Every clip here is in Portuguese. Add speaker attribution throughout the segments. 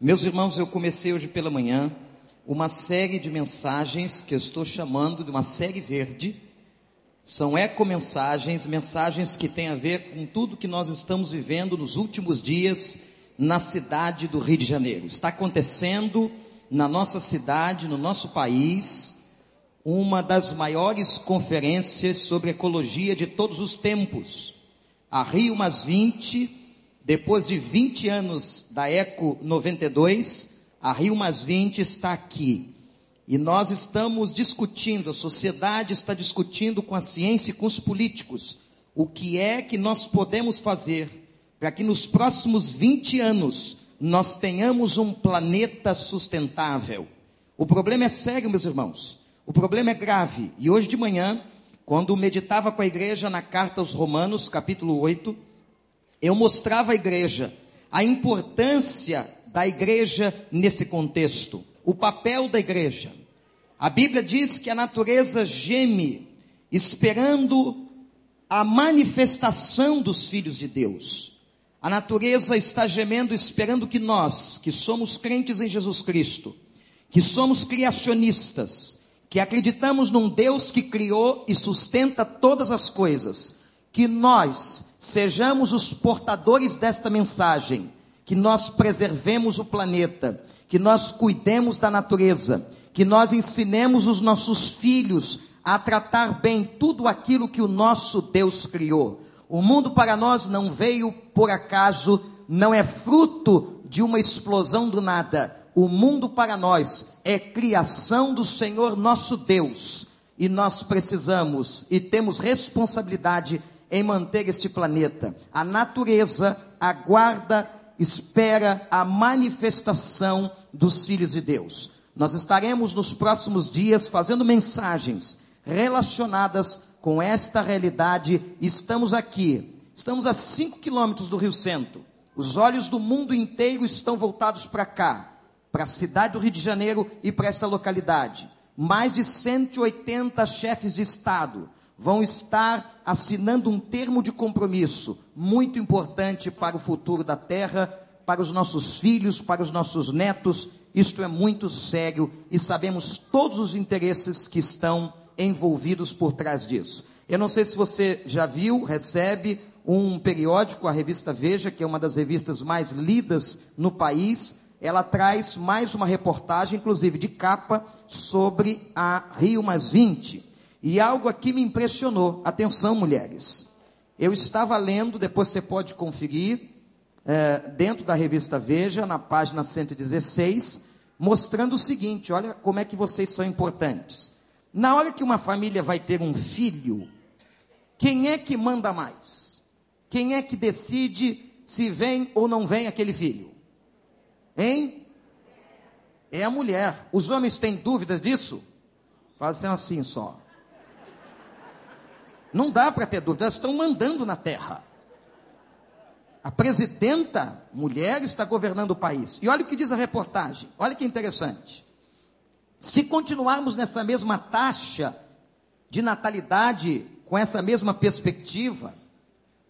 Speaker 1: Meus irmãos, eu comecei hoje pela manhã uma série de mensagens que eu estou chamando de uma série verde. São ecomensagens, mensagens que têm a ver com tudo que nós estamos vivendo nos últimos dias na cidade do Rio de Janeiro. Está acontecendo na nossa cidade, no nosso país, uma das maiores conferências sobre ecologia de todos os tempos. A Rio Mais 20, depois de 20 anos da Eco 92, a Rio Mais 20 está aqui. E nós estamos discutindo, a sociedade está discutindo com a ciência e com os políticos o que é que nós podemos fazer para que nos próximos 20 anos nós tenhamos um planeta sustentável. O problema é sério, meus irmãos. O problema é grave. E hoje de manhã, quando meditava com a igreja na carta aos Romanos, capítulo 8, eu mostrava à igreja a importância da igreja nesse contexto, o papel da igreja. A Bíblia diz que a natureza geme esperando a manifestação dos filhos de Deus. A natureza está gemendo esperando que nós, que somos crentes em Jesus Cristo, que somos criacionistas, que acreditamos num Deus que criou e sustenta todas as coisas, que nós sejamos os portadores desta mensagem, que nós preservemos o planeta, que nós cuidemos da natureza, que nós ensinemos os nossos filhos a tratar bem tudo aquilo que o nosso Deus criou. O mundo para nós não veio por acaso, não é fruto de uma explosão do nada o mundo para nós é criação do Senhor nosso Deus. E nós precisamos e temos responsabilidade em manter este planeta. A natureza aguarda, espera a manifestação dos filhos de Deus. Nós estaremos nos próximos dias fazendo mensagens relacionadas com esta realidade. Estamos aqui, estamos a 5 quilômetros do Rio Centro. Os olhos do mundo inteiro estão voltados para cá para a cidade do Rio de Janeiro e para esta localidade. Mais de 180 chefes de Estado vão estar assinando um termo de compromisso muito importante para o futuro da terra, para os nossos filhos, para os nossos netos. Isto é muito sério e sabemos todos os interesses que estão envolvidos por trás disso. Eu não sei se você já viu, recebe um periódico, a revista Veja, que é uma das revistas mais lidas no país ela traz mais uma reportagem, inclusive de capa, sobre a Rio Mais 20. E algo aqui me impressionou. Atenção, mulheres. Eu estava lendo, depois você pode conferir, é, dentro da revista Veja, na página 116, mostrando o seguinte: olha como é que vocês são importantes. Na hora que uma família vai ter um filho, quem é que manda mais? Quem é que decide se vem ou não vem aquele filho? Hein? É a mulher. Os homens têm dúvidas disso? Fazem assim só. Não dá para ter dúvida, elas estão mandando na terra. A presidenta, mulher, está governando o país. E olha o que diz a reportagem, olha que interessante. Se continuarmos nessa mesma taxa de natalidade, com essa mesma perspectiva,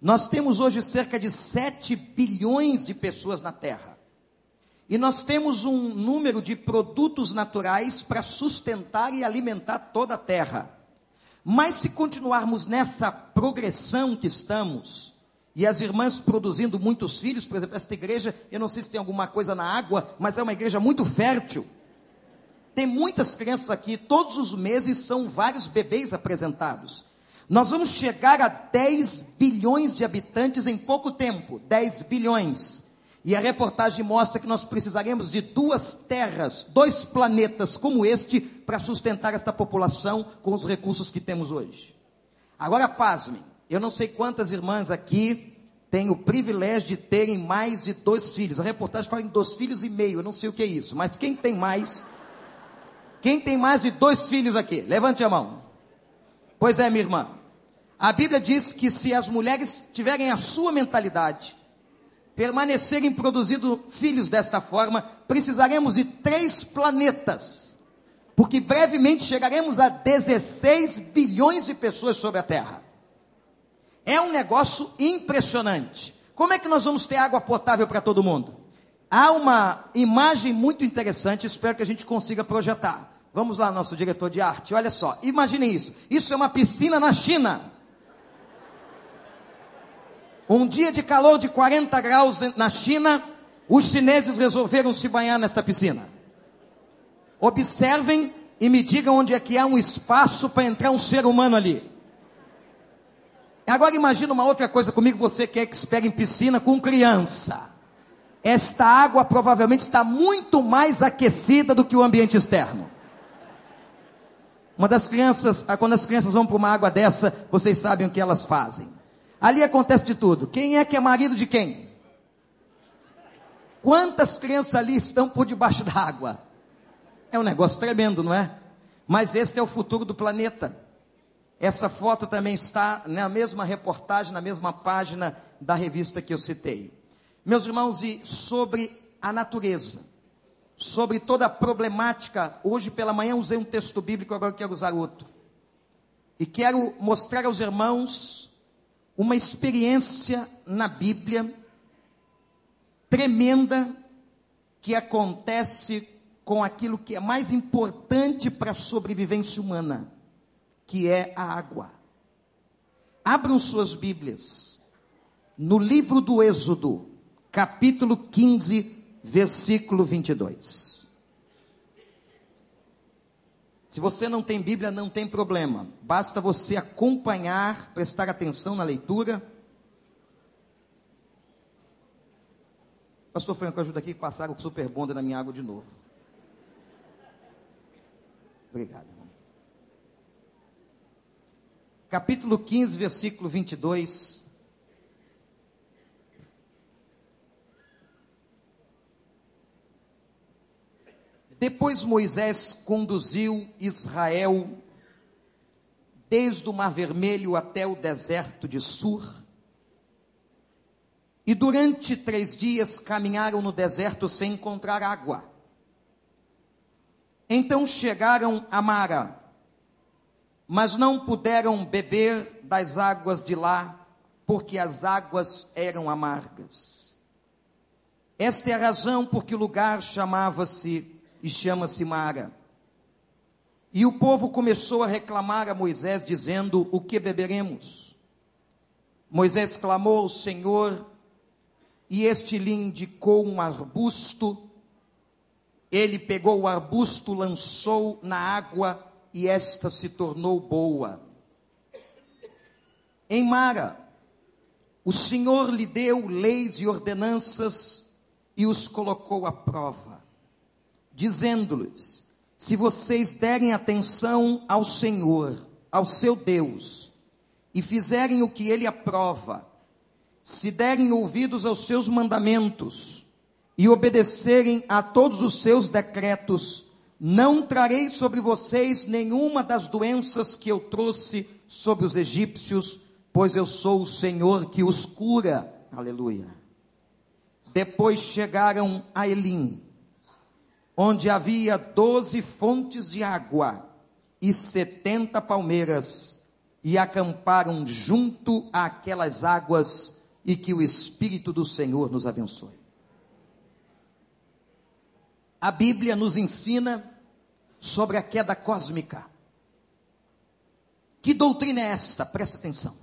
Speaker 1: nós temos hoje cerca de 7 bilhões de pessoas na Terra. E nós temos um número de produtos naturais para sustentar e alimentar toda a terra. Mas se continuarmos nessa progressão que estamos, e as irmãs produzindo muitos filhos, por exemplo, esta igreja, eu não sei se tem alguma coisa na água, mas é uma igreja muito fértil. Tem muitas crianças aqui, todos os meses são vários bebês apresentados. Nós vamos chegar a 10 bilhões de habitantes em pouco tempo 10 bilhões. E a reportagem mostra que nós precisaremos de duas terras, dois planetas como este, para sustentar esta população com os recursos que temos hoje. Agora, pasmem, eu não sei quantas irmãs aqui têm o privilégio de terem mais de dois filhos. A reportagem fala em dois filhos e meio, eu não sei o que é isso, mas quem tem mais? Quem tem mais de dois filhos aqui? Levante a mão. Pois é, minha irmã. A Bíblia diz que se as mulheres tiverem a sua mentalidade, permanecerem produzindo filhos desta forma, precisaremos de três planetas, porque brevemente chegaremos a 16 bilhões de pessoas sobre a Terra. É um negócio impressionante. Como é que nós vamos ter água potável para todo mundo? Há uma imagem muito interessante, espero que a gente consiga projetar. Vamos lá, nosso diretor de arte, olha só, imaginem isso. Isso é uma piscina na China. Um dia de calor de 40 graus na China, os chineses resolveram se banhar nesta piscina. Observem e me digam onde é que há um espaço para entrar um ser humano ali. Agora imagina uma outra coisa comigo, você que é expert em piscina com criança. Esta água provavelmente está muito mais aquecida do que o ambiente externo. Uma das crianças, ah, quando as crianças vão para uma água dessa, vocês sabem o que elas fazem. Ali acontece de tudo. Quem é que é marido de quem? Quantas crianças ali estão por debaixo da água? É um negócio tremendo, não é? Mas este é o futuro do planeta. Essa foto também está na mesma reportagem, na mesma página da revista que eu citei. Meus irmãos, e sobre a natureza, sobre toda a problemática, hoje pela manhã usei um texto bíblico, agora quero usar outro. E quero mostrar aos irmãos uma experiência na Bíblia tremenda que acontece com aquilo que é mais importante para a sobrevivência humana, que é a água. Abram suas Bíblias no livro do Êxodo, capítulo 15, versículo 22. Se você não tem Bíblia, não tem problema. Basta você acompanhar, prestar atenção na leitura. Pastor Franco, ajuda aqui, passaram o super bonda na minha água de novo. Obrigado, irmão. Capítulo 15, versículo 22. Depois Moisés conduziu Israel desde o Mar Vermelho até o deserto de Sur. E durante três dias caminharam no deserto sem encontrar água. Então chegaram a Mara, mas não puderam beber das águas de lá, porque as águas eram amargas. Esta é a razão por que o lugar chamava-se e chama-se Mara. E o povo começou a reclamar a Moisés, dizendo: O que beberemos? Moisés clamou ao Senhor, e este lhe indicou um arbusto ele pegou o arbusto, lançou na água e esta se tornou boa. Em Mara, o Senhor lhe deu leis e ordenanças e os colocou à prova, dizendo-lhes: Se vocês derem atenção ao Senhor, ao seu Deus, e fizerem o que ele aprova, se derem ouvidos aos seus mandamentos, e obedecerem a todos os seus decretos, não trarei sobre vocês nenhuma das doenças que eu trouxe sobre os egípcios, pois eu sou o Senhor que os cura. Aleluia. Depois chegaram a Elim, onde havia doze fontes de água e setenta palmeiras, e acamparam junto àquelas águas, e que o Espírito do Senhor nos abençoe. A Bíblia nos ensina sobre a queda cósmica. Que doutrina é esta? Presta atenção.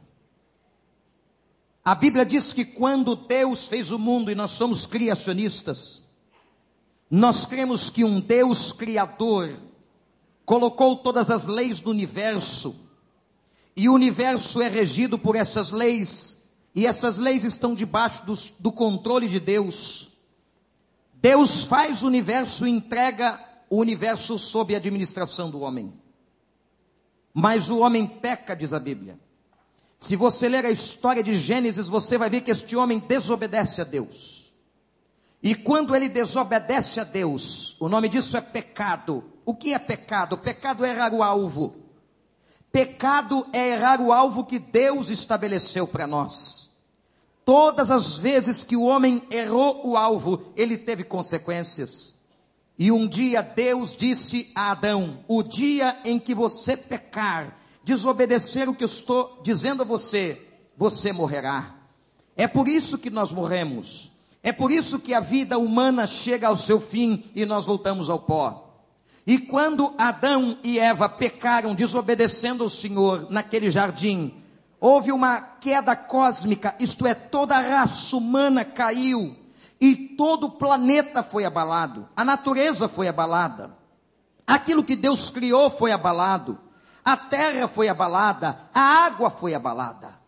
Speaker 1: A Bíblia diz que quando Deus fez o mundo e nós somos criacionistas, nós cremos que um Deus criador colocou todas as leis do universo, e o universo é regido por essas leis, e essas leis estão debaixo do, do controle de Deus. Deus faz o universo e entrega o universo sob a administração do homem. Mas o homem peca, diz a Bíblia. Se você ler a história de Gênesis, você vai ver que este homem desobedece a Deus. E quando ele desobedece a Deus, o nome disso é pecado. O que é pecado? Pecado é errar o alvo. Pecado é errar o alvo que Deus estabeleceu para nós. Todas as vezes que o homem errou o alvo, ele teve consequências. E um dia Deus disse a Adão: O dia em que você pecar, desobedecer o que eu estou dizendo a você, você morrerá. É por isso que nós morremos. É por isso que a vida humana chega ao seu fim e nós voltamos ao pó. E quando Adão e Eva pecaram, desobedecendo ao Senhor naquele jardim, houve uma queda cósmica, isto é, toda a raça humana caiu e todo o planeta foi abalado, a natureza foi abalada, aquilo que Deus criou foi abalado, a terra foi abalada, a água foi abalada.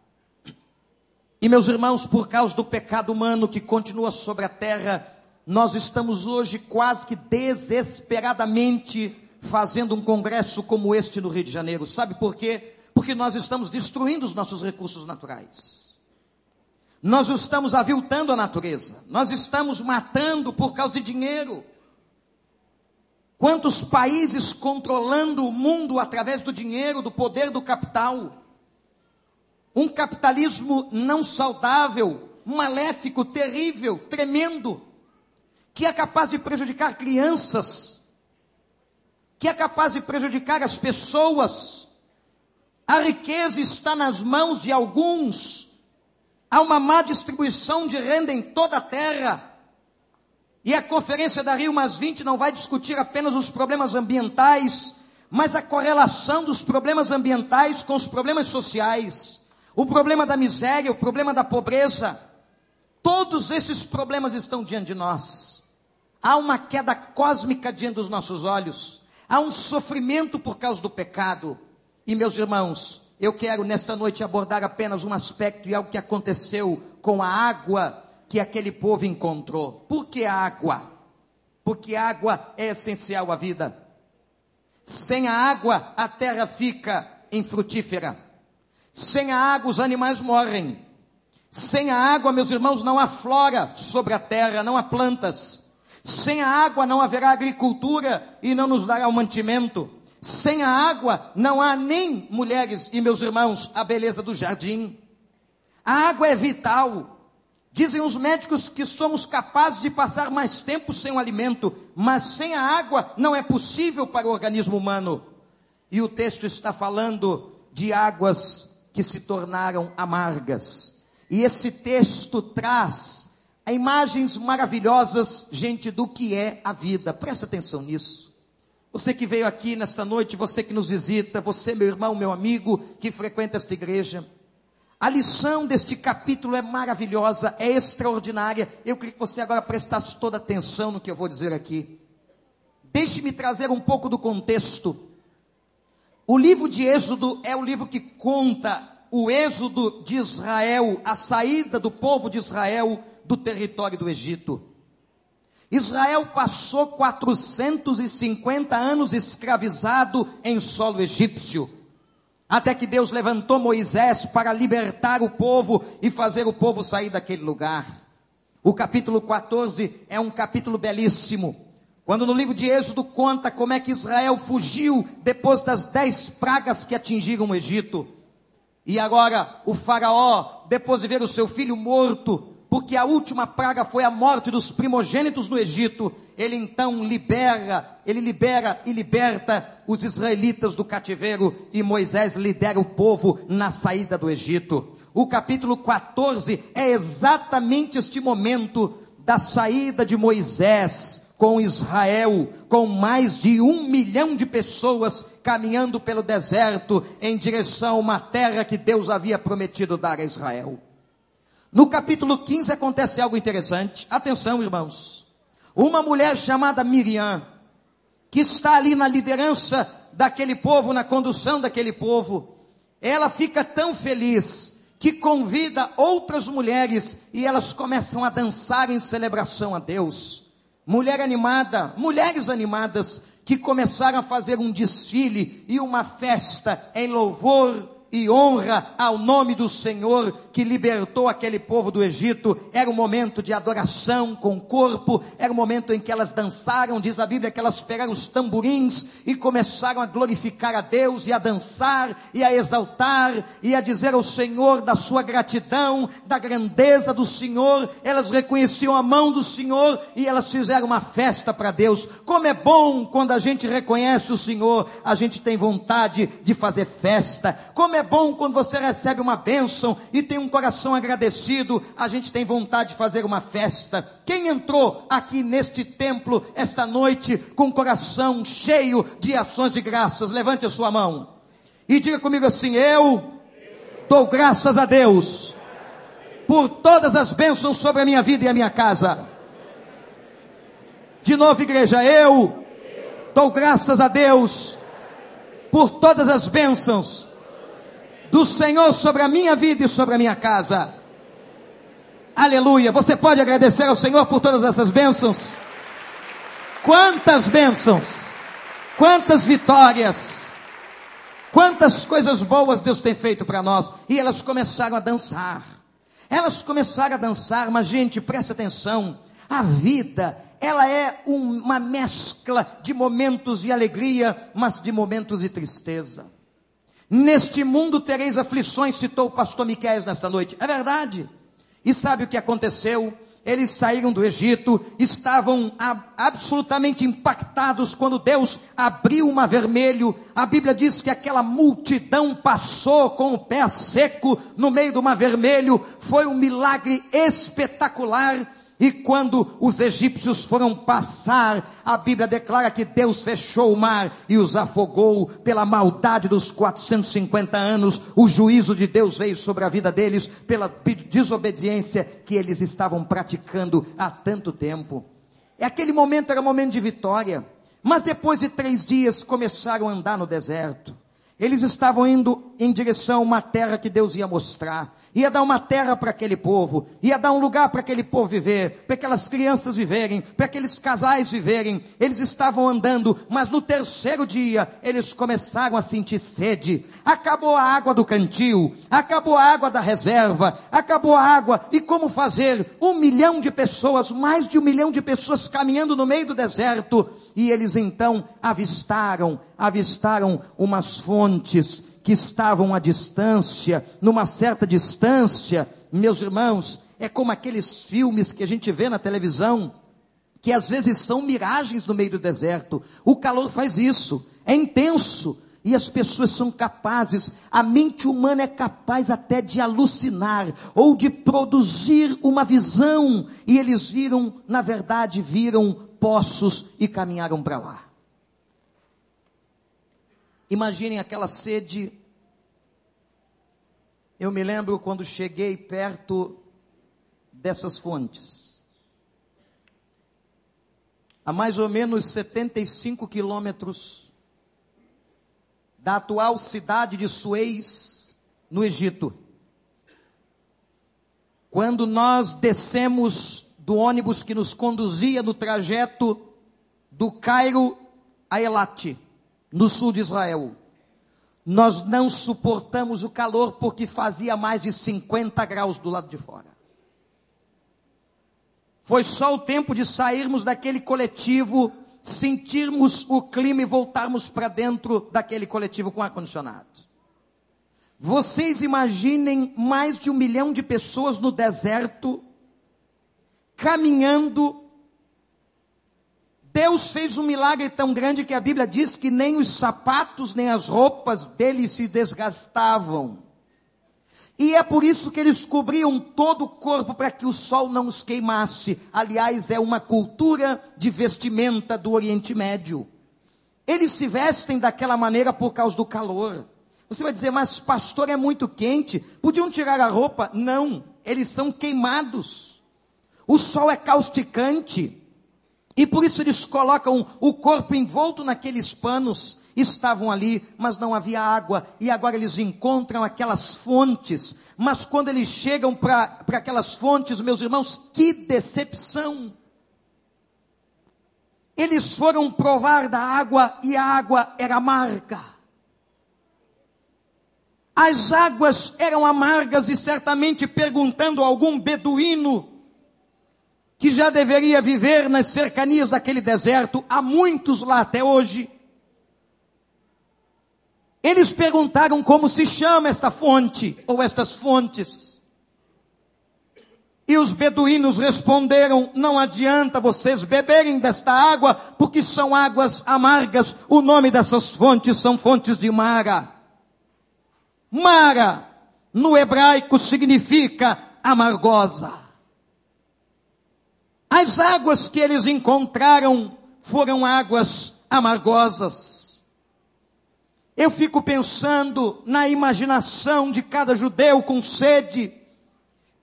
Speaker 1: E meus irmãos, por causa do pecado humano que continua sobre a terra, nós estamos hoje quase que desesperadamente fazendo um congresso como este no Rio de Janeiro. Sabe por quê? Porque nós estamos destruindo os nossos recursos naturais. Nós estamos aviltando a natureza. Nós estamos matando por causa de dinheiro. Quantos países controlando o mundo através do dinheiro, do poder do capital? Um capitalismo não saudável, maléfico, terrível, tremendo que é capaz de prejudicar crianças, que é capaz de prejudicar as pessoas. A riqueza está nas mãos de alguns. Há uma má distribuição de renda em toda a terra. E a conferência da Rio Mais 20 não vai discutir apenas os problemas ambientais, mas a correlação dos problemas ambientais com os problemas sociais. O problema da miséria, o problema da pobreza. Todos esses problemas estão diante de nós. Há uma queda cósmica diante dos nossos olhos. Há um sofrimento por causa do pecado. E meus irmãos, eu quero nesta noite abordar apenas um aspecto e algo que aconteceu com a água que aquele povo encontrou. Por que água? Porque água é essencial à vida. Sem a água, a terra fica infrutífera. Sem a água, os animais morrem. Sem a água, meus irmãos, não há flora sobre a terra, não há plantas. Sem a água não haverá agricultura e não nos dará o mantimento. Sem a água não há nem, mulheres e meus irmãos, a beleza do jardim. A água é vital. Dizem os médicos que somos capazes de passar mais tempo sem o alimento, mas sem a água não é possível para o organismo humano. E o texto está falando de águas que se tornaram amargas. E esse texto traz imagens maravilhosas, gente, do que é a vida. Presta atenção nisso. Você que veio aqui nesta noite, você que nos visita, você, meu irmão, meu amigo, que frequenta esta igreja. A lição deste capítulo é maravilhosa, é extraordinária. Eu queria que você agora prestasse toda atenção no que eu vou dizer aqui. Deixe-me trazer um pouco do contexto. O livro de Êxodo é o livro que conta o êxodo de Israel, a saída do povo de Israel do território do Egito. Israel passou 450 anos escravizado em solo egípcio, até que Deus levantou Moisés para libertar o povo e fazer o povo sair daquele lugar. O capítulo 14 é um capítulo belíssimo. Quando no livro de Êxodo conta como é que Israel fugiu depois das dez pragas que atingiram o Egito. E agora o faraó, depois de ver o seu filho morto, porque a última praga foi a morte dos primogênitos no Egito, ele então libera, ele libera e liberta os israelitas do cativeiro e Moisés lidera o povo na saída do Egito. O capítulo 14 é exatamente este momento da saída de Moisés com Israel, com mais de um milhão de pessoas caminhando pelo deserto em direção a uma terra que Deus havia prometido dar a Israel. No capítulo 15 acontece algo interessante. Atenção, irmãos. Uma mulher chamada Miriam, que está ali na liderança daquele povo, na condução daquele povo, ela fica tão feliz que convida outras mulheres e elas começam a dançar em celebração a Deus. Mulher animada, mulheres animadas que começaram a fazer um desfile e uma festa em louvor e honra ao nome do Senhor que libertou aquele povo do Egito. Era um momento de adoração com o corpo, era um momento em que elas dançaram, diz a Bíblia que elas pegaram os tamborins e começaram a glorificar a Deus e a dançar e a exaltar e a dizer ao Senhor da sua gratidão, da grandeza do Senhor. Elas reconheciam a mão do Senhor e elas fizeram uma festa para Deus. Como é bom quando a gente reconhece o Senhor, a gente tem vontade de fazer festa. Como é é bom quando você recebe uma bênção e tem um coração agradecido, a gente tem vontade de fazer uma festa. Quem entrou aqui neste templo esta noite com o coração cheio de ações de graças? Levante a sua mão e diga comigo assim: Eu dou graças a Deus por todas as bênçãos sobre a minha vida e a minha casa. De novo, igreja, eu dou graças a Deus por todas as bênçãos do Senhor sobre a minha vida e sobre a minha casa. Aleluia. Você pode agradecer ao Senhor por todas essas bênçãos? Quantas bênçãos, quantas vitórias, quantas coisas boas Deus tem feito para nós. E elas começaram a dançar. Elas começaram a dançar, mas gente, preste atenção. A vida ela é uma mescla de momentos de alegria, mas de momentos de tristeza. Neste mundo tereis aflições, citou o pastor Miquel nesta noite. É verdade. E sabe o que aconteceu? Eles saíram do Egito, estavam absolutamente impactados quando Deus abriu o mar vermelho. A Bíblia diz que aquela multidão passou com o pé seco no meio do mar vermelho. Foi um milagre espetacular e quando os egípcios foram passar, a Bíblia declara que Deus fechou o mar e os afogou pela maldade dos 450 anos. O juízo de Deus veio sobre a vida deles pela desobediência que eles estavam praticando há tanto tempo. E aquele momento era um momento de vitória. Mas depois de três dias começaram a andar no deserto. Eles estavam indo em direção a uma terra que Deus ia mostrar ia dar uma terra para aquele povo, ia dar um lugar para aquele povo viver, para aquelas crianças viverem, para aqueles casais viverem. Eles estavam andando, mas no terceiro dia eles começaram a sentir sede. Acabou a água do cantil, acabou a água da reserva, acabou a água. E como fazer? Um milhão de pessoas, mais de um milhão de pessoas caminhando no meio do deserto. E eles então avistaram, avistaram umas fontes que estavam à distância, numa certa distância, meus irmãos, é como aqueles filmes que a gente vê na televisão, que às vezes são miragens no meio do deserto. O calor faz isso, é intenso. E as pessoas são capazes, a mente humana é capaz até de alucinar ou de produzir uma visão. E eles viram, na verdade, viram poços e caminharam para lá. Imaginem aquela sede. Eu me lembro quando cheguei perto dessas fontes. A mais ou menos 75 quilômetros da atual cidade de Suez, no Egito. Quando nós descemos do ônibus que nos conduzia no trajeto do Cairo a Elate no sul de Israel. Nós não suportamos o calor porque fazia mais de 50 graus do lado de fora. Foi só o tempo de sairmos daquele coletivo, sentirmos o clima e voltarmos para dentro daquele coletivo com ar-condicionado. Vocês imaginem mais de um milhão de pessoas no deserto, caminhando Deus fez um milagre tão grande que a Bíblia diz que nem os sapatos nem as roupas dele se desgastavam. E é por isso que eles cobriam todo o corpo para que o sol não os queimasse. Aliás, é uma cultura de vestimenta do Oriente Médio. Eles se vestem daquela maneira por causa do calor. Você vai dizer, mas pastor é muito quente, podiam tirar a roupa? Não, eles são queimados. O sol é causticante. E por isso eles colocam o corpo envolto naqueles panos. Estavam ali, mas não havia água, e agora eles encontram aquelas fontes. Mas quando eles chegam para aquelas fontes, meus irmãos, que decepção! Eles foram provar da água e a água era amarga. As águas eram amargas e certamente perguntando a algum beduíno que já deveria viver nas cercanias daquele deserto, há muitos lá até hoje. Eles perguntaram como se chama esta fonte ou estas fontes. E os beduínos responderam: Não adianta vocês beberem desta água, porque são águas amargas. O nome dessas fontes são fontes de Mara.
Speaker 2: Mara, no hebraico, significa amargosa. As águas que eles encontraram foram águas amargosas. Eu fico pensando na imaginação de cada judeu com sede,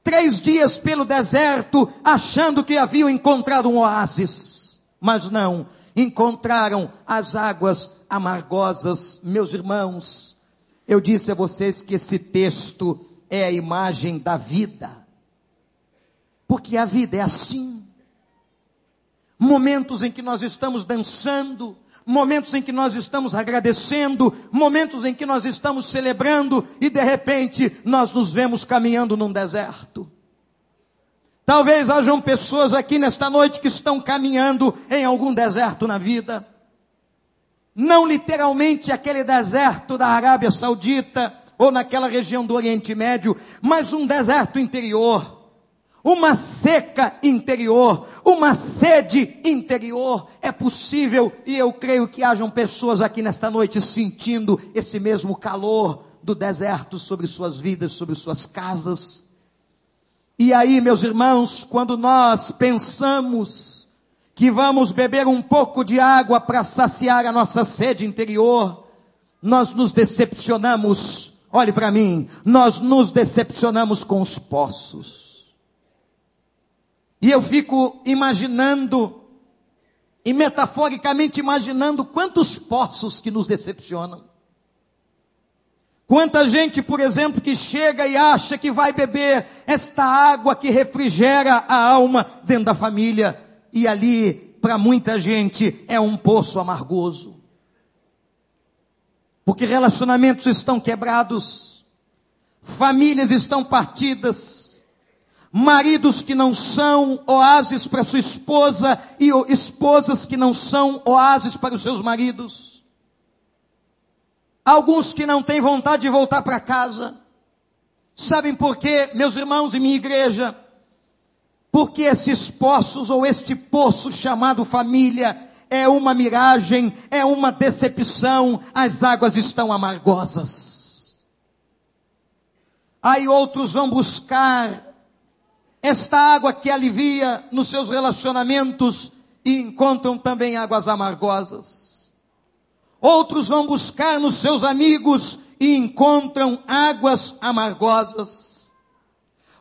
Speaker 2: três dias pelo deserto, achando que haviam encontrado um oásis, mas não, encontraram as águas amargosas, meus irmãos. Eu disse a vocês que esse texto é a imagem da vida, porque a vida é assim momentos em que nós estamos dançando, momentos em que nós estamos agradecendo, momentos em que nós estamos celebrando e de repente nós nos vemos caminhando num deserto. Talvez hajam pessoas aqui nesta noite que estão caminhando em algum deserto na vida. Não literalmente aquele deserto da Arábia Saudita ou naquela região do Oriente Médio, mas um deserto interior uma seca interior, uma sede interior. É possível, e eu creio que hajam pessoas aqui nesta noite sentindo esse mesmo calor do deserto sobre suas vidas, sobre suas casas. E aí, meus irmãos, quando nós pensamos que vamos beber um pouco de água para saciar a nossa sede interior, nós nos decepcionamos. Olhe para mim, nós nos decepcionamos com os poços. E eu fico imaginando, e metaforicamente imaginando, quantos poços que nos decepcionam. Quanta gente, por exemplo, que chega e acha que vai beber esta água que refrigera a alma dentro da família, e ali, para muita gente, é um poço amargoso. Porque relacionamentos estão quebrados, famílias estão partidas, maridos que não são oásis para sua esposa e esposas que não são oásis para os seus maridos. Alguns que não têm vontade de voltar para casa. Sabem por quê, meus irmãos e minha igreja? Porque esses poços ou este poço chamado família é uma miragem, é uma decepção, as águas estão amargosas. Aí outros vão buscar esta água que alivia nos seus relacionamentos e encontram também águas amargosas. Outros vão buscar nos seus amigos e encontram águas amargosas.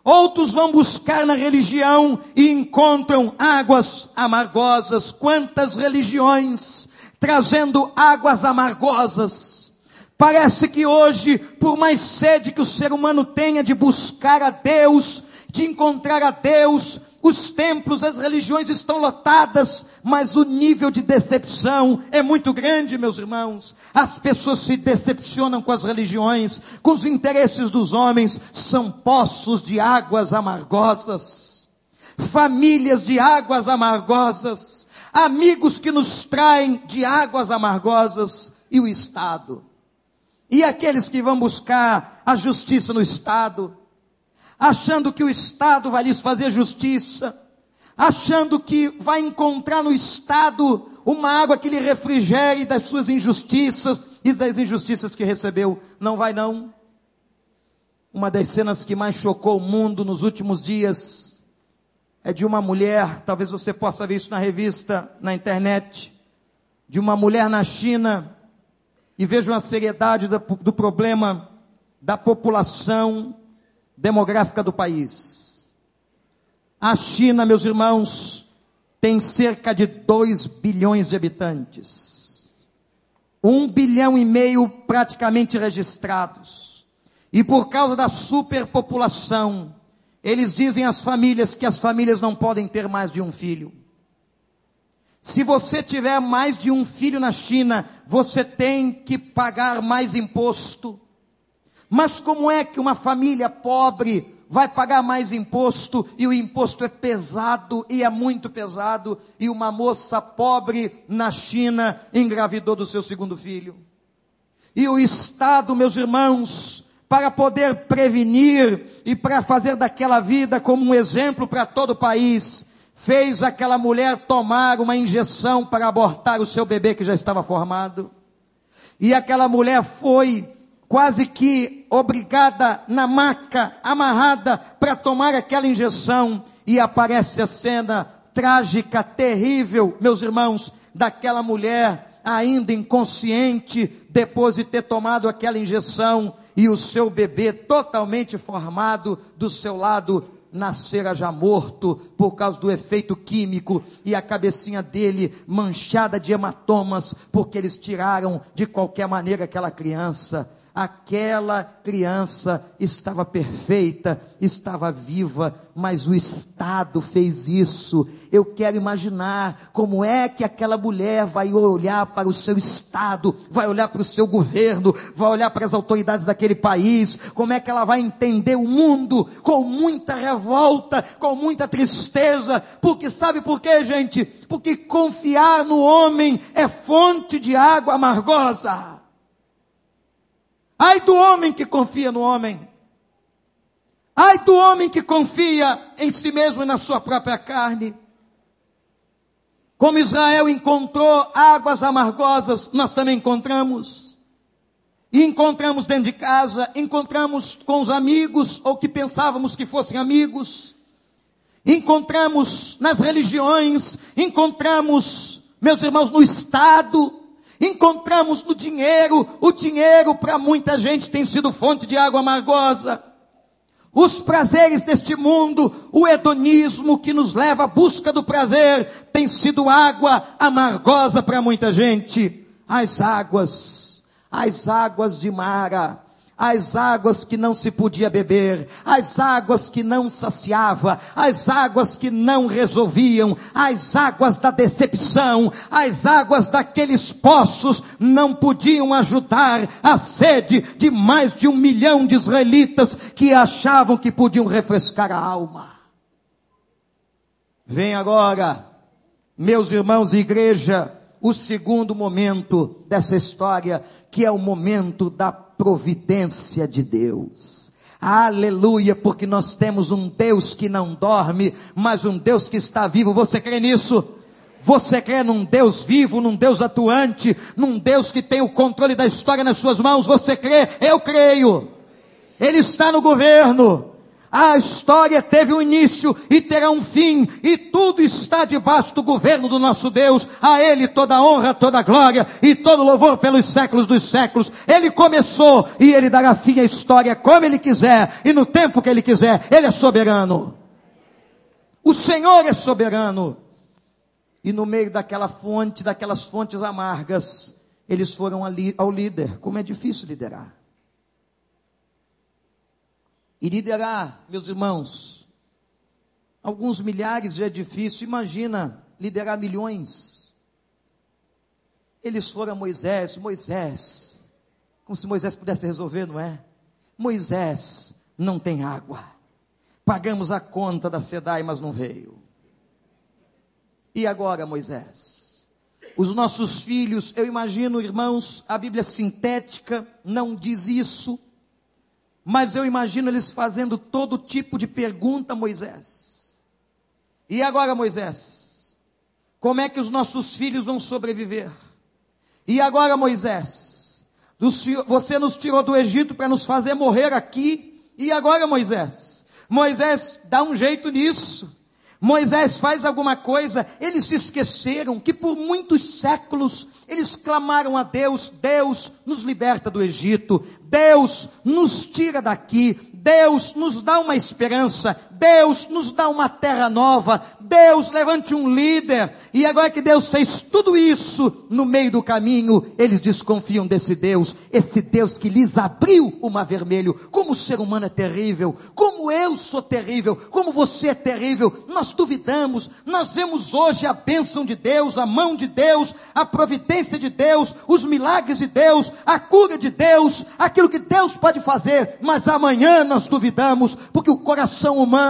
Speaker 2: Outros vão buscar na religião e encontram águas amargosas. Quantas religiões trazendo águas amargosas. Parece que hoje, por mais sede que o ser humano tenha de buscar a Deus, de encontrar a Deus. Os templos, as religiões estão lotadas, mas o nível de decepção é muito grande, meus irmãos. As pessoas se decepcionam com as religiões, com os interesses dos homens, são poços de águas amargosas, famílias de águas amargosas, amigos que nos traem de águas amargosas e o Estado. E aqueles que vão buscar a justiça no Estado, achando que o Estado vai lhes fazer justiça, achando que vai encontrar no Estado uma água que lhe refrigere das suas injustiças e das injustiças que recebeu. Não vai não. Uma das cenas que mais chocou o mundo nos últimos dias é de uma mulher, talvez você possa ver isso na revista, na internet, de uma mulher na China, e vejam a seriedade do, do problema da população demográfica do país. A China, meus irmãos, tem cerca de 2 bilhões de habitantes. Um bilhão e meio praticamente registrados. E por causa da superpopulação, eles dizem às famílias que as famílias não podem ter mais de um filho. Se você tiver mais de um filho na China, você tem que pagar mais imposto mas como é que uma família pobre vai pagar mais imposto e o imposto é pesado e é muito pesado e uma moça pobre na China engravidou do seu segundo filho? E o Estado, meus irmãos, para poder prevenir e para fazer daquela vida como um exemplo para todo o país, fez aquela mulher tomar uma injeção para abortar o seu bebê que já estava formado. E aquela mulher foi quase que obrigada na maca, amarrada para tomar aquela injeção, e aparece a cena trágica, terrível, meus irmãos, daquela mulher ainda inconsciente, depois de ter tomado aquela injeção, e o seu bebê totalmente formado do seu lado nascera já morto por causa do efeito químico e a cabecinha dele manchada de hematomas, porque eles tiraram de qualquer maneira aquela criança. Aquela criança estava perfeita, estava viva, mas o Estado fez isso. Eu quero imaginar como é que aquela mulher vai olhar para o seu Estado, vai olhar para o seu governo, vai olhar para as autoridades daquele país, como é que ela vai entender o mundo com muita revolta, com muita tristeza, porque sabe por quê, gente? Porque confiar no homem é fonte de água amargosa. Ai do homem que confia no homem. Ai do homem que confia em si mesmo e na sua própria carne. Como Israel encontrou águas amargosas, nós também encontramos. E encontramos dentro de casa, encontramos com os amigos, ou que pensávamos que fossem amigos. Encontramos nas religiões, encontramos, meus irmãos, no Estado, Encontramos no dinheiro, o dinheiro para muita gente tem sido fonte de água amargosa. Os prazeres deste mundo, o hedonismo que nos leva à busca do prazer, tem sido água amargosa para muita gente. As águas, as águas de Mara, as águas que não se podia beber, as águas que não saciava, as águas que não resolviam, as águas da decepção, as águas daqueles poços não podiam ajudar a sede de mais de um milhão de israelitas que achavam que podiam refrescar a alma. Vem agora, meus irmãos e igreja, o segundo momento dessa história, que é o momento da providência de Deus. Aleluia, porque nós temos um Deus que não dorme, mas um Deus que está vivo. Você crê nisso? Você crê num Deus vivo, num Deus atuante, num Deus que tem o controle da história nas suas mãos? Você crê? Eu creio. Ele está no governo. A história teve um início e terá um fim, e tudo está debaixo do governo do nosso Deus. A Ele toda honra, toda glória e todo louvor pelos séculos dos séculos. Ele começou e Ele dará fim à história como Ele quiser e no tempo que Ele quiser. Ele é soberano. O Senhor é soberano. E no meio daquela fonte, daquelas fontes amargas, eles foram ali ao líder. Como é difícil liderar. E liderar, meus irmãos, alguns milhares já é difícil, imagina liderar milhões. Eles foram a Moisés, Moisés, como se Moisés pudesse resolver, não é? Moisés, não tem água. Pagamos a conta da SEDAI, mas não veio. E agora, Moisés? Os nossos filhos, eu imagino, irmãos, a Bíblia sintética não diz isso, mas eu imagino eles fazendo todo tipo de pergunta a Moisés. E agora, Moisés? Como é que os nossos filhos vão sobreviver? E agora, Moisés? Você nos tirou do Egito para nos fazer morrer aqui. E agora, Moisés? Moisés dá um jeito nisso. Moisés faz alguma coisa, eles se esqueceram que por muitos séculos eles clamaram a Deus: Deus nos liberta do Egito, Deus nos tira daqui, Deus nos dá uma esperança, Deus nos dá uma terra nova, Deus levante um líder. E agora que Deus fez tudo isso no meio do caminho, eles desconfiam desse Deus, esse Deus que lhes abriu o mar vermelho. Como o ser humano é terrível, como eu sou terrível, como você é terrível. Nós duvidamos, nós vemos hoje a bênção de Deus, a mão de Deus, a providência de Deus, os milagres de Deus, a cura de Deus, aquilo que Deus pode fazer, mas amanhã nós duvidamos, porque o coração humano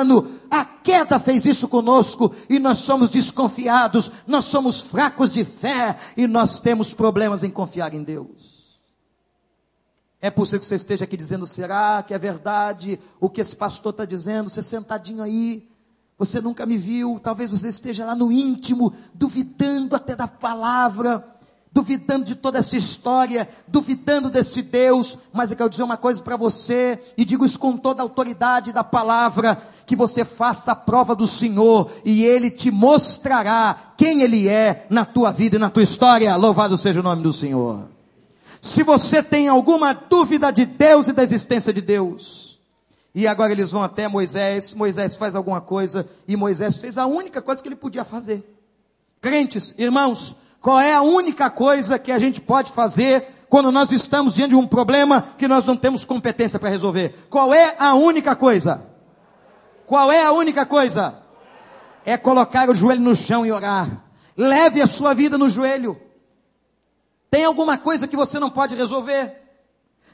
Speaker 2: A queda fez isso conosco e nós somos desconfiados, nós somos fracos de fé e nós temos problemas em confiar em Deus. É possível que você esteja aqui dizendo: será que é verdade o que esse pastor está dizendo? Você sentadinho aí, você nunca me viu, talvez você esteja lá no íntimo, duvidando até da palavra. Duvidando de toda essa história, duvidando desse Deus, mas eu quero dizer uma coisa para você, e digo isso com toda a autoridade da palavra: que você faça a prova do Senhor, e Ele te mostrará quem Ele é na tua vida e na tua história. Louvado seja o nome do Senhor. Se você tem alguma dúvida de Deus e da existência de Deus, e agora eles vão até Moisés, Moisés faz alguma coisa, e Moisés fez a única coisa que ele podia fazer. Crentes, irmãos, qual é a única coisa que a gente pode fazer quando nós estamos diante de um problema que nós não temos competência para resolver? Qual é a única coisa? Qual é a única coisa? É colocar o joelho no chão e orar. Leve a sua vida no joelho. Tem alguma coisa que você não pode resolver?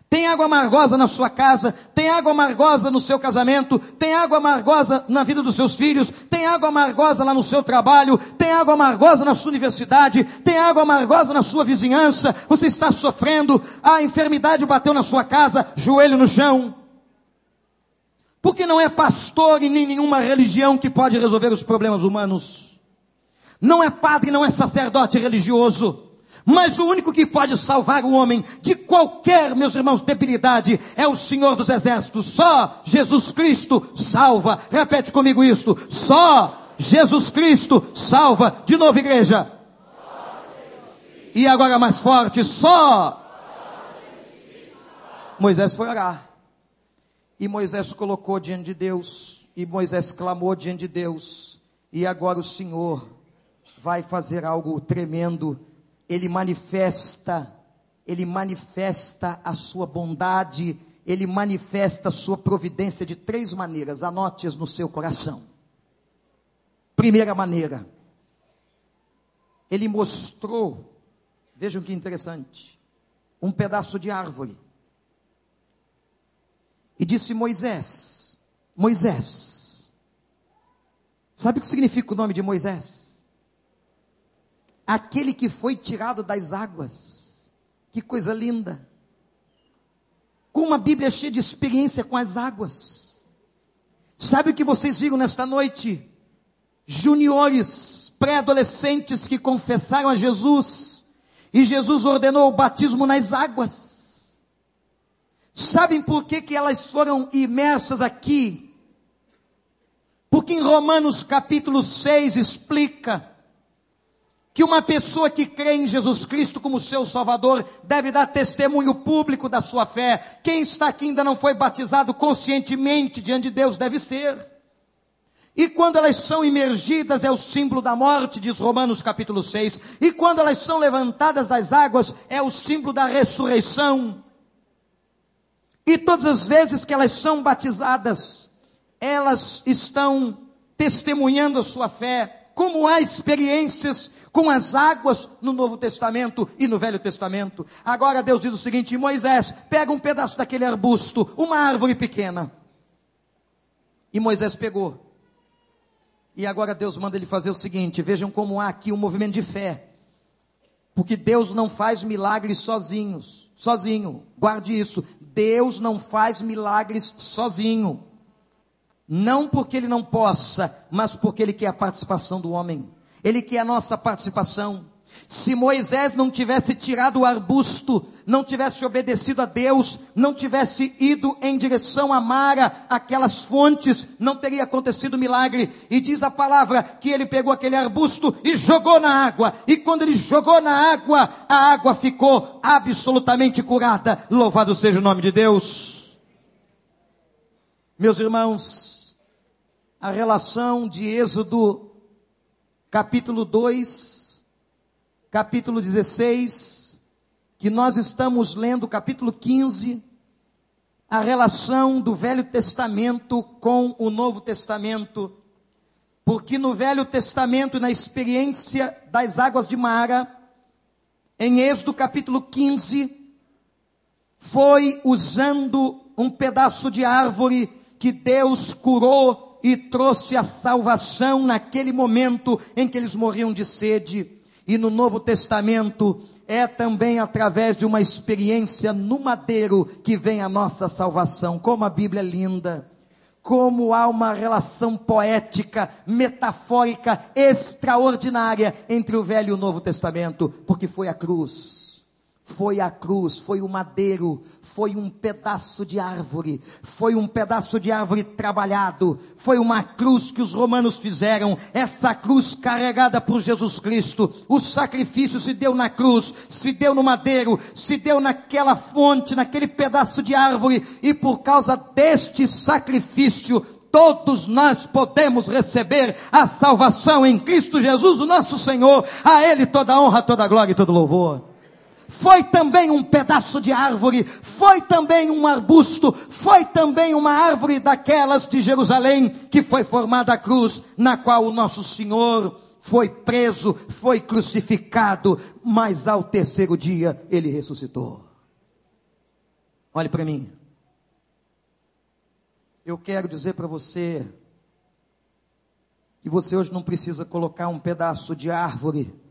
Speaker 2: Tem água amargosa na sua casa, tem água amargosa no seu casamento, tem água amargosa na vida dos seus filhos, tem água amargosa lá no seu trabalho, tem água amargosa na sua universidade, tem água amargosa na sua vizinhança, você está sofrendo, a enfermidade bateu na sua casa, joelho no chão. Porque não é pastor e nem nenhuma religião que pode resolver os problemas humanos. Não é padre, não é sacerdote religioso. Mas o único que pode salvar o homem de qualquer, meus irmãos, debilidade é o Senhor dos Exércitos. Só Jesus Cristo salva. Repete comigo isto. Só Jesus Cristo salva. De novo, igreja. E agora mais forte. Só. Moisés foi orar. E Moisés colocou diante de Deus. E Moisés clamou diante de Deus. E agora o Senhor vai fazer algo tremendo ele manifesta, ele manifesta a sua bondade, ele manifesta a sua providência de três maneiras, anote-as no seu coração. Primeira maneira, ele mostrou, vejam que interessante, um pedaço de árvore. E disse Moisés: Moisés, sabe o que significa o nome de Moisés? Aquele que foi tirado das águas. Que coisa linda. Com uma Bíblia cheia de experiência com as águas. Sabe o que vocês viram nesta noite? Juniores, pré-adolescentes que confessaram a Jesus. E Jesus ordenou o batismo nas águas. Sabem por que, que elas foram imersas aqui? Porque em Romanos capítulo 6 explica que uma pessoa que crê em Jesus Cristo como seu Salvador deve dar testemunho público da sua fé. Quem está aqui ainda não foi batizado conscientemente diante de Deus deve ser. E quando elas são imergidas é o símbolo da morte, diz Romanos capítulo 6. E quando elas são levantadas das águas é o símbolo da ressurreição. E todas as vezes que elas são batizadas, elas estão testemunhando a sua fé como há experiências com as águas no Novo Testamento e no Velho Testamento. Agora Deus diz o seguinte: Moisés, pega um pedaço daquele arbusto, uma árvore pequena. E Moisés pegou. E agora Deus manda ele fazer o seguinte: vejam como há aqui um movimento de fé. Porque Deus não faz milagres sozinhos, sozinho. Guarde isso. Deus não faz milagres sozinho. Não porque ele não possa, mas porque ele quer a participação do homem. Ele quer a nossa participação. Se Moisés não tivesse tirado o arbusto, não tivesse obedecido a Deus, não tivesse ido em direção a Mara, aquelas fontes, não teria acontecido milagre. E diz a palavra que ele pegou aquele arbusto e jogou na água. E quando ele jogou na água, a água ficou absolutamente curada. Louvado seja o nome de Deus. Meus irmãos, a relação de Êxodo, capítulo 2, capítulo 16, que nós estamos lendo, capítulo 15, a relação do Velho Testamento com o Novo Testamento. Porque no Velho Testamento, na experiência das águas de Mara, em Êxodo capítulo 15, foi usando um pedaço de árvore que Deus curou e trouxe a salvação naquele momento em que eles morriam de sede. E no Novo Testamento é também através de uma experiência no madeiro que vem a nossa salvação. Como a Bíblia é linda. como há uma relação poética, metafórica, extraordinária entre o Velho e o Novo Testamento, porque foi a cruz foi a cruz, foi o madeiro, foi um pedaço de árvore, foi um pedaço de árvore trabalhado, foi uma cruz que os romanos fizeram, essa cruz carregada por Jesus Cristo, o sacrifício se deu na cruz, se deu no madeiro, se deu naquela fonte, naquele pedaço de árvore, e por causa deste sacrifício, todos nós podemos receber a salvação em Cristo Jesus, o nosso Senhor, a Ele toda honra, toda glória e todo louvor foi também um pedaço de árvore, foi também um arbusto, foi também uma árvore daquelas de Jerusalém que foi formada a cruz, na qual o nosso Senhor foi preso, foi crucificado, mas ao terceiro dia ele ressuscitou. Olhe para mim. Eu quero dizer para você que você hoje não precisa colocar um pedaço de árvore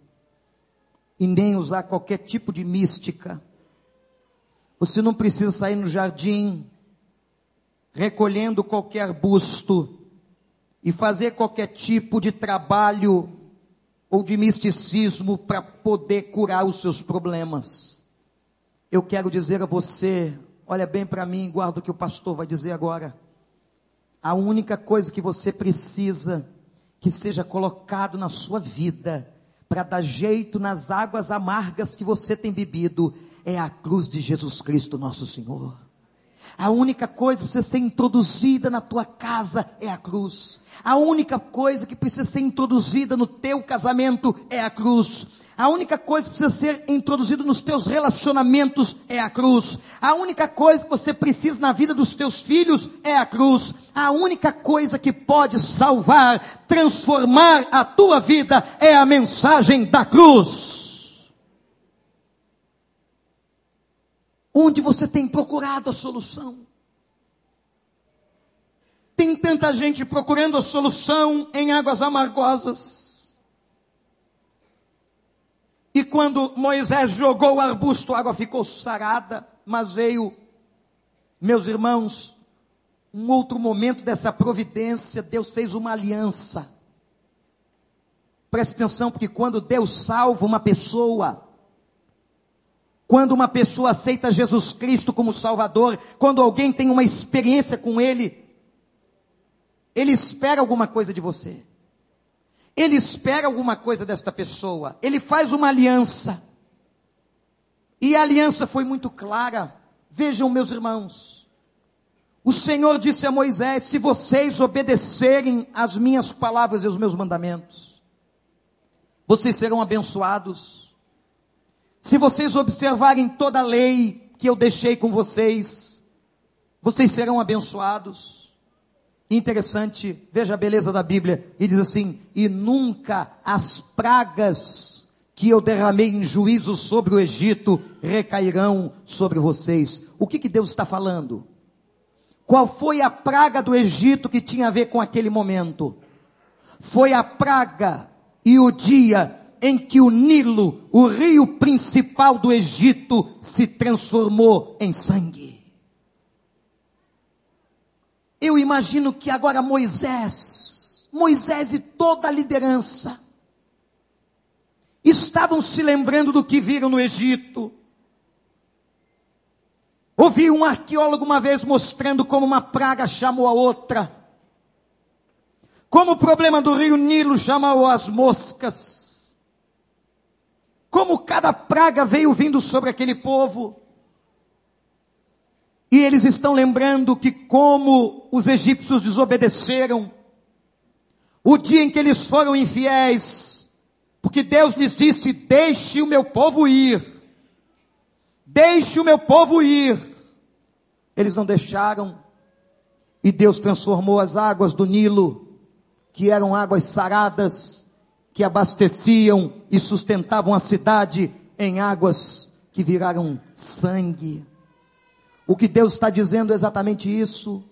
Speaker 2: e nem usar qualquer tipo de mística. Você não precisa sair no jardim recolhendo qualquer busto e fazer qualquer tipo de trabalho ou de misticismo para poder curar os seus problemas. Eu quero dizer a você, olha bem para mim, guarda o que o pastor vai dizer agora. A única coisa que você precisa que seja colocado na sua vida para dar jeito nas águas amargas que você tem bebido, é a cruz de Jesus Cristo, nosso Senhor. A única coisa que precisa ser introduzida na tua casa é a cruz. A única coisa que precisa ser introduzida no teu casamento é a cruz. A única coisa que precisa ser introduzida nos teus relacionamentos é a cruz. A única coisa que você precisa na vida dos teus filhos é a cruz. A única coisa que pode salvar, transformar a tua vida é a mensagem da cruz. Onde você tem procurado a solução? Tem tanta gente procurando a solução em águas amargosas e quando Moisés jogou o arbusto, a água ficou sarada, mas veio, meus irmãos, um outro momento dessa providência, Deus fez uma aliança. Preste atenção, porque quando Deus salva uma pessoa, quando uma pessoa aceita Jesus Cristo como Salvador, quando alguém tem uma experiência com Ele, Ele espera alguma coisa de você. Ele espera alguma coisa desta pessoa, ele faz uma aliança. E a aliança foi muito clara. Vejam, meus irmãos, o Senhor disse a Moisés: Se vocês obedecerem às minhas palavras e aos meus mandamentos, vocês serão abençoados. Se vocês observarem toda a lei que eu deixei com vocês, vocês serão abençoados. Interessante, veja a beleza da Bíblia, e diz assim: E nunca as pragas que eu derramei em juízo sobre o Egito recairão sobre vocês. O que, que Deus está falando? Qual foi a praga do Egito que tinha a ver com aquele momento? Foi a praga e o dia em que o Nilo, o rio principal do Egito, se transformou em sangue. Eu imagino que agora Moisés, Moisés e toda a liderança, estavam se lembrando do que viram no Egito. Ouvi um arqueólogo uma vez mostrando como uma praga chamou a outra. Como o problema do rio Nilo chamou as moscas. Como cada praga veio vindo sobre aquele povo. E eles estão lembrando que, como os egípcios desobedeceram, o dia em que eles foram infiéis, porque Deus lhes disse: Deixe o meu povo ir, deixe o meu povo ir. Eles não deixaram, e Deus transformou as águas do Nilo, que eram águas saradas, que abasteciam e sustentavam a cidade, em águas que viraram sangue. O que Deus está dizendo é exatamente isso.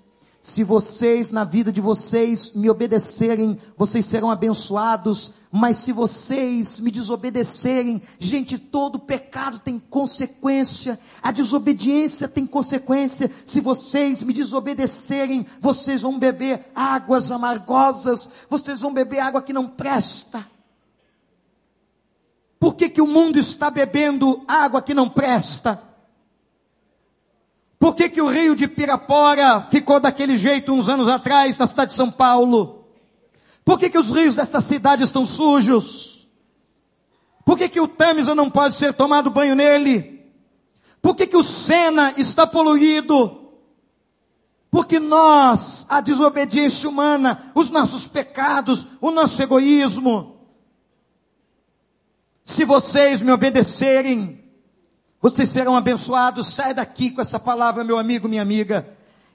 Speaker 2: Se vocês, na vida de vocês, me obedecerem, vocês serão abençoados. Mas se vocês me desobedecerem, gente, todo pecado tem consequência. A desobediência tem consequência. Se vocês me desobedecerem, vocês vão beber águas amargosas. Vocês vão beber água que não presta. Por que, que o mundo está bebendo água que não presta? Por que, que o rio de Pirapora ficou daquele jeito uns anos atrás na cidade de São Paulo? Por que, que os rios dessa cidade estão sujos? Por que, que o Tâmisa não pode ser tomado banho nele? Por que, que o Sena está poluído? Porque nós, a desobediência humana, os nossos pecados, o nosso egoísmo, se vocês me obedecerem, vocês serão abençoados. Sai daqui com essa palavra, meu amigo, minha amiga.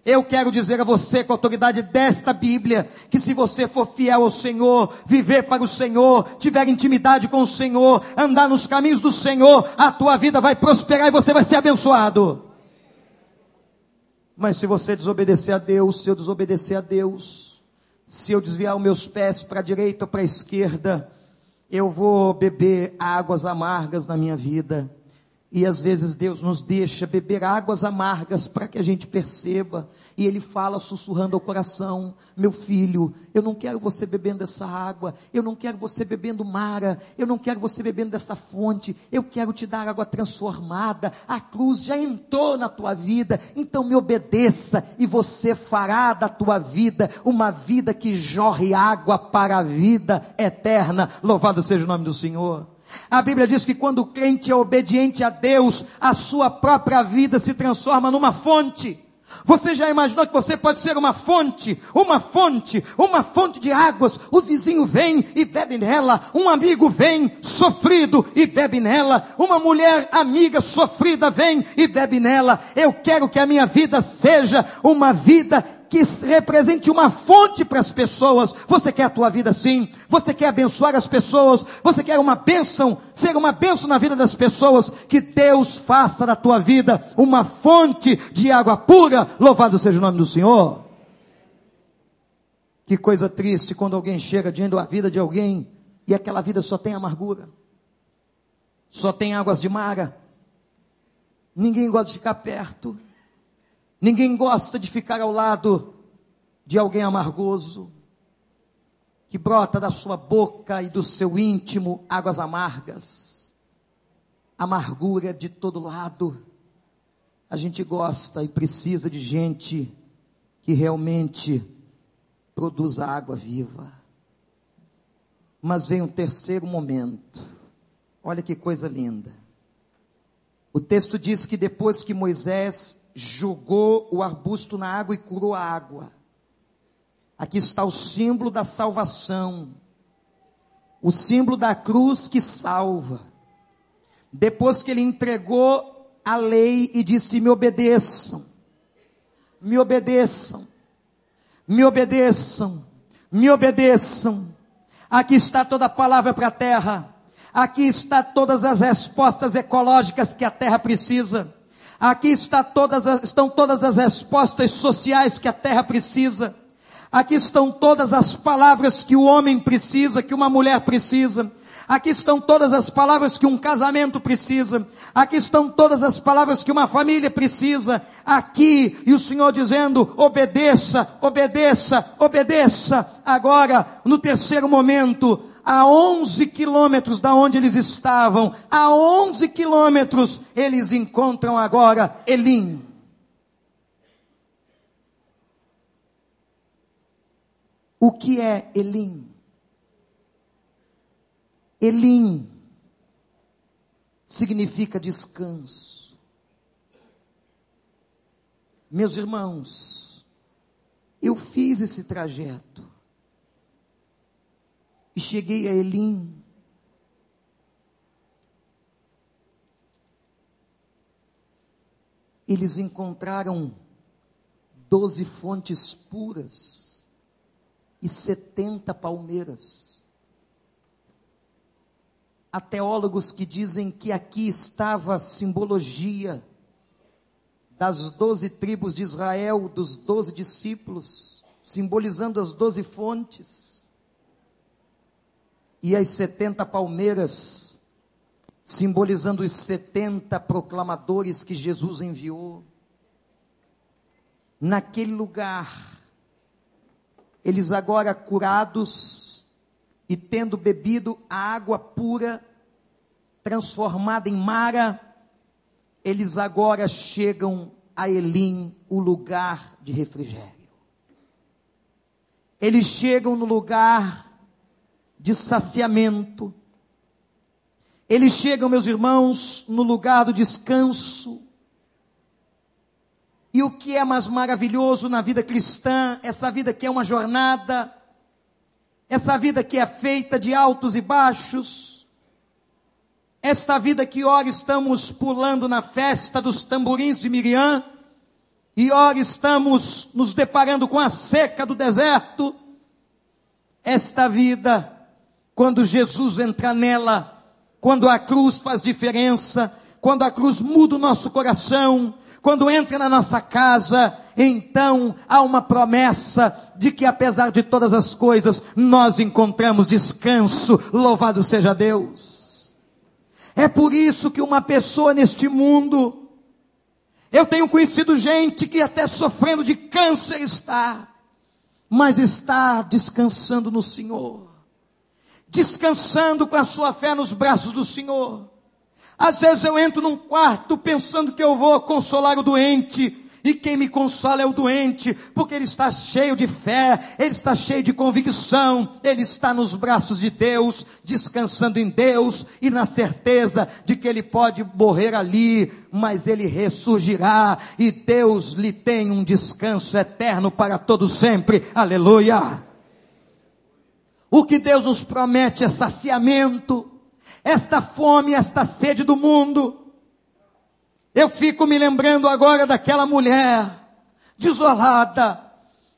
Speaker 2: Eu quero dizer a você, com a autoridade desta Bíblia, que se você for fiel ao Senhor, viver para o Senhor, tiver intimidade com o Senhor, andar nos caminhos do Senhor, a tua vida vai prosperar e você vai ser abençoado. Mas se você desobedecer a Deus, se eu desobedecer a Deus, se eu desviar os meus pés para a direita ou para a esquerda, eu vou beber águas amargas na minha vida. E às vezes Deus nos deixa beber águas amargas para que a gente perceba. E Ele fala sussurrando ao coração: Meu filho, eu não quero você bebendo essa água. Eu não quero você bebendo mara. Eu não quero você bebendo dessa fonte. Eu quero te dar água transformada. A cruz já entrou na tua vida. Então me obedeça. E você fará da tua vida uma vida que jorre água para a vida eterna. Louvado seja o nome do Senhor. A Bíblia diz que quando o crente é obediente a Deus, a sua própria vida se transforma numa fonte. Você já imaginou que você pode ser uma fonte, uma fonte, uma fonte de águas? O vizinho vem e bebe nela, um amigo vem sofrido e bebe nela, uma mulher amiga sofrida vem e bebe nela. Eu quero que a minha vida seja uma vida que represente uma fonte para as pessoas. Você quer a tua vida assim? Você quer abençoar as pessoas? Você quer uma bênção, ser uma bênção na vida das pessoas? Que Deus faça da tua vida uma fonte de água pura. Louvado seja o nome do Senhor. Que coisa triste quando alguém chega diante da vida de alguém e aquela vida só tem amargura, só tem águas de mara. Ninguém gosta de ficar perto. Ninguém gosta de ficar ao lado de alguém amargoso, que brota da sua boca e do seu íntimo águas amargas, amargura de todo lado. A gente gosta e precisa de gente que realmente produza água viva. Mas vem um terceiro momento. Olha que coisa linda. O texto diz que depois que Moisés jogou o arbusto na água e curou a água. Aqui está o símbolo da salvação, o símbolo da cruz que salva. Depois que ele entregou a lei e disse: Me obedeçam, me obedeçam, me obedeçam, me obedeçam. Aqui está toda a palavra para a terra. Aqui está todas as respostas ecológicas que a terra precisa. Aqui está todas, estão todas as respostas sociais que a terra precisa. Aqui estão todas as palavras que o homem precisa, que uma mulher precisa. Aqui estão todas as palavras que um casamento precisa. Aqui estão todas as palavras que uma família precisa. Aqui, e o Senhor dizendo: obedeça, obedeça, obedeça. Agora, no terceiro momento, a 11 quilômetros da onde eles estavam, a 11 quilômetros, eles encontram agora Elim. O que é Elim? Elim significa descanso. Meus irmãos, eu fiz esse trajeto e cheguei a Elim. Eles encontraram doze fontes puras e setenta palmeiras. Há teólogos que dizem que aqui estava a simbologia das doze tribos de Israel, dos doze discípulos, simbolizando as doze fontes, e as setenta palmeiras, simbolizando os setenta proclamadores que Jesus enviou. Naquele lugar, eles agora curados e tendo bebido a água pura, transformada em Mara, eles agora chegam a Elim, o lugar de refrigério. Eles chegam no lugar de saciamento. Eles chegam, meus irmãos, no lugar do descanso. E o que é mais maravilhoso na vida cristã, essa vida que é uma jornada, essa vida que é feita de altos e baixos, esta vida que ora estamos pulando na festa dos tamborins de Miriam, e ora estamos nos deparando com a seca do deserto. Esta vida, quando Jesus entra nela, quando a cruz faz diferença, quando a cruz muda o nosso coração, quando entra na nossa casa, então há uma promessa de que apesar de todas as coisas, nós encontramos descanso. Louvado seja Deus. É por isso que uma pessoa neste mundo, eu tenho conhecido gente que até sofrendo de câncer está, mas está descansando no Senhor, descansando com a sua fé nos braços do Senhor. Às vezes eu entro num quarto pensando que eu vou consolar o doente, e quem me consola é o doente, porque ele está cheio de fé, ele está cheio de convicção, ele está nos braços de Deus, descansando em Deus e na certeza de que ele pode morrer ali, mas ele ressurgirá e Deus lhe tem um descanso eterno para todo sempre. Aleluia! O que Deus nos promete é saciamento, esta fome, esta sede do mundo eu fico me lembrando agora daquela mulher desolada,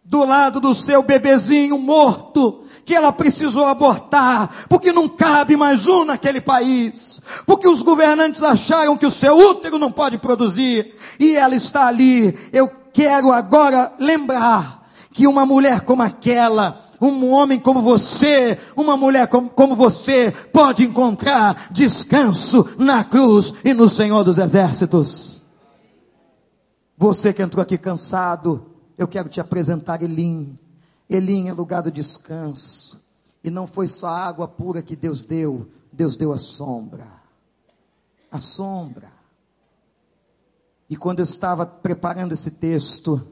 Speaker 2: do lado do seu bebezinho morto, que ela precisou abortar, porque não cabe mais um naquele país, porque os governantes acharam que o seu útero não pode produzir, e ela está ali. Eu quero agora lembrar que uma mulher como aquela, um homem como você, uma mulher como, como você, pode encontrar descanso na cruz e no Senhor dos Exércitos. Você que entrou aqui cansado, eu quero te apresentar Elim. Elim é lugar do descanso. E não foi só a água pura que Deus deu, Deus deu a sombra. A sombra. E quando eu estava preparando esse texto,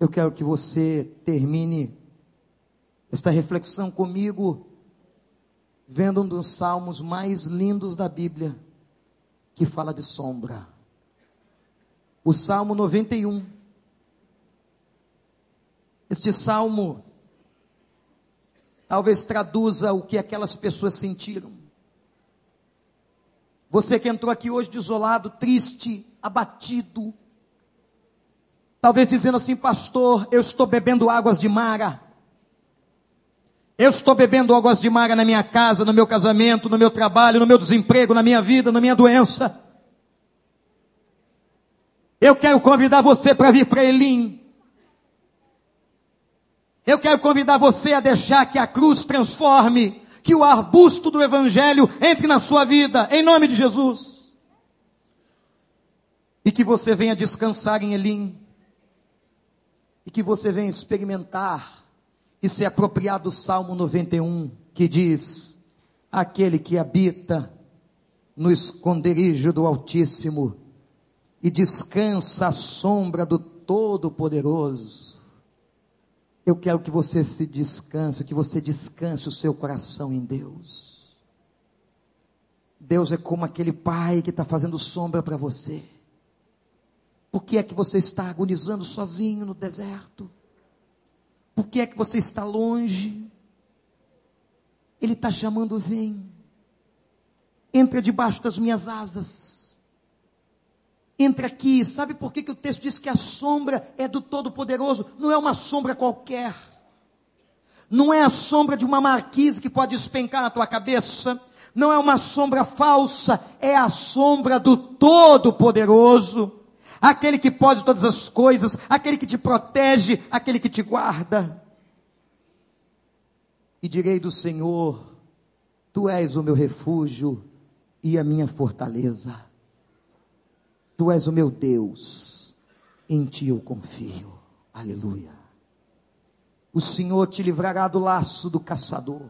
Speaker 2: eu quero que você termine esta reflexão comigo, vendo um dos salmos mais lindos da Bíblia, que fala de sombra. O Salmo 91. Este salmo talvez traduza o que aquelas pessoas sentiram. Você que entrou aqui hoje desolado, triste, abatido, talvez dizendo assim, pastor, eu estou bebendo águas de Mara. Eu estou bebendo águas de maga na minha casa, no meu casamento, no meu trabalho, no meu desemprego, na minha vida, na minha doença. Eu quero convidar você para vir para Elim. Eu quero convidar você a deixar que a cruz transforme, que o arbusto do Evangelho entre na sua vida, em nome de Jesus. E que você venha descansar em Elim. E que você venha experimentar e se apropriar do Salmo 91, que diz: Aquele que habita no esconderijo do Altíssimo e descansa à sombra do Todo-Poderoso. Eu quero que você se descanse, que você descanse o seu coração em Deus. Deus é como aquele pai que está fazendo sombra para você. Por que é que você está agonizando sozinho no deserto? Por que é que você está longe? Ele está chamando, vem. Entra debaixo das minhas asas. Entra aqui. Sabe por que, que o texto diz que a sombra é do Todo-Poderoso? Não é uma sombra qualquer. Não é a sombra de uma marquise que pode despencar na tua cabeça. Não é uma sombra falsa. É a sombra do Todo-Poderoso aquele que pode todas as coisas, aquele que te protege, aquele que te guarda. E direi do Senhor: Tu és o meu refúgio e a minha fortaleza. Tu és o meu Deus, em ti eu confio. Aleluia. O Senhor te livrará do laço do caçador.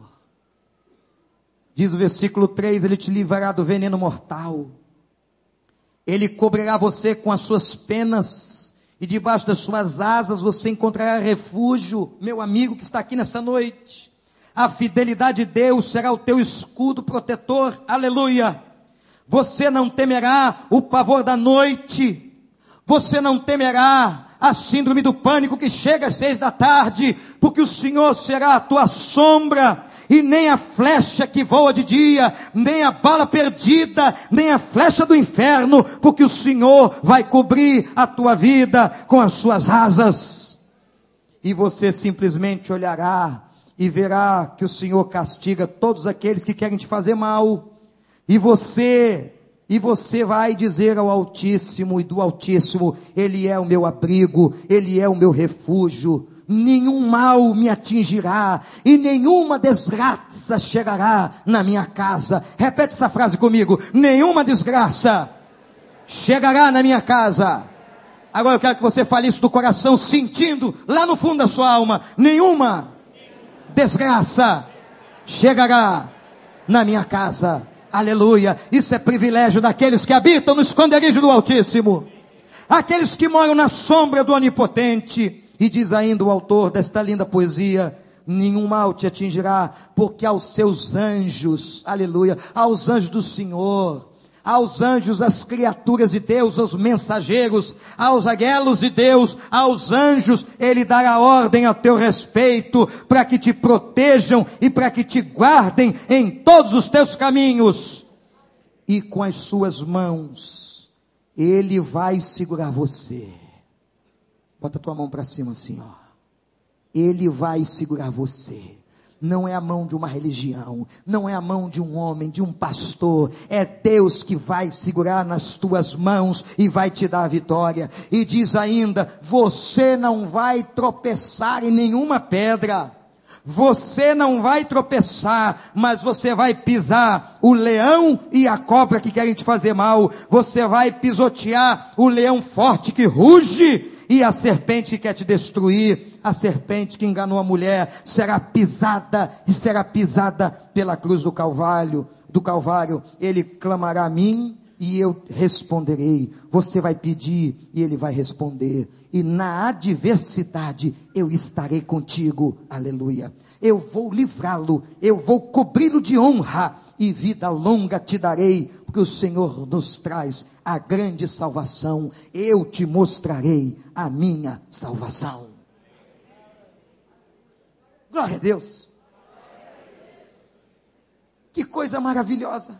Speaker 2: Diz o versículo 3: Ele te livrará do veneno mortal. Ele cobrirá você com as suas penas, e debaixo das suas asas você encontrará refúgio, meu amigo que está aqui nesta noite. A fidelidade de Deus será o teu escudo protetor, aleluia. Você não temerá o pavor da noite, você não temerá a síndrome do pânico que chega às seis da tarde, porque o Senhor será a tua sombra, e nem a flecha que voa de dia, nem a bala perdida, nem a flecha do inferno, porque o Senhor vai cobrir a tua vida com as suas asas. E você simplesmente olhará e verá que o Senhor castiga todos aqueles que querem te fazer mal. E você, e você vai dizer ao Altíssimo e do Altíssimo: Ele é o meu abrigo, Ele é o meu refúgio nenhum mal me atingirá e nenhuma desgraça chegará na minha casa. Repete essa frase comigo: nenhuma desgraça chegará na minha casa. Agora eu quero que você fale isso do coração, sentindo lá no fundo da sua alma: nenhuma desgraça chegará na minha casa. Aleluia. Isso é privilégio daqueles que habitam no esconderijo do Altíssimo. Aqueles que moram na sombra do Onipotente e diz ainda o autor desta linda poesia: nenhum mal te atingirá, porque aos seus anjos, aleluia, aos anjos do Senhor, aos anjos, as criaturas de Deus, aos mensageiros, aos aguelos de Deus, aos anjos, Ele dará ordem a teu respeito, para que te protejam e para que te guardem em todos os teus caminhos. E com as suas mãos, Ele vai segurar você Bota tua mão para cima assim, ó. Ele vai segurar você. Não é a mão de uma religião, não é a mão de um homem, de um pastor, é Deus que vai segurar nas tuas mãos e vai te dar a vitória. E diz ainda: você não vai tropeçar em nenhuma pedra. Você não vai tropeçar, mas você vai pisar o leão e a cobra que querem te fazer mal. Você vai pisotear o leão forte que ruge e a serpente que quer te destruir, a serpente que enganou a mulher, será pisada e será pisada pela cruz do Calvário, do Calvário. Ele clamará a mim e eu responderei. Você vai pedir e ele vai responder. E na adversidade eu estarei contigo. Aleluia. Eu vou livrá-lo, eu vou cobri-lo de honra e vida longa te darei, porque o Senhor nos traz a grande salvação. Eu te mostrarei a minha salvação. Glória a Deus. Que coisa maravilhosa.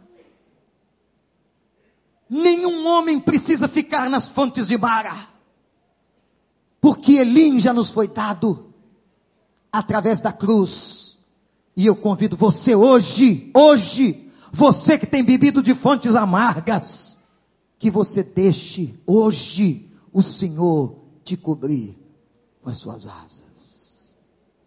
Speaker 2: Nenhum homem precisa ficar nas fontes de Mara, porque Elim já nos foi dado através da cruz. E eu convido você hoje, hoje, você que tem bebido de fontes amargas, que você deixe hoje o Senhor te cobrir com as suas asas.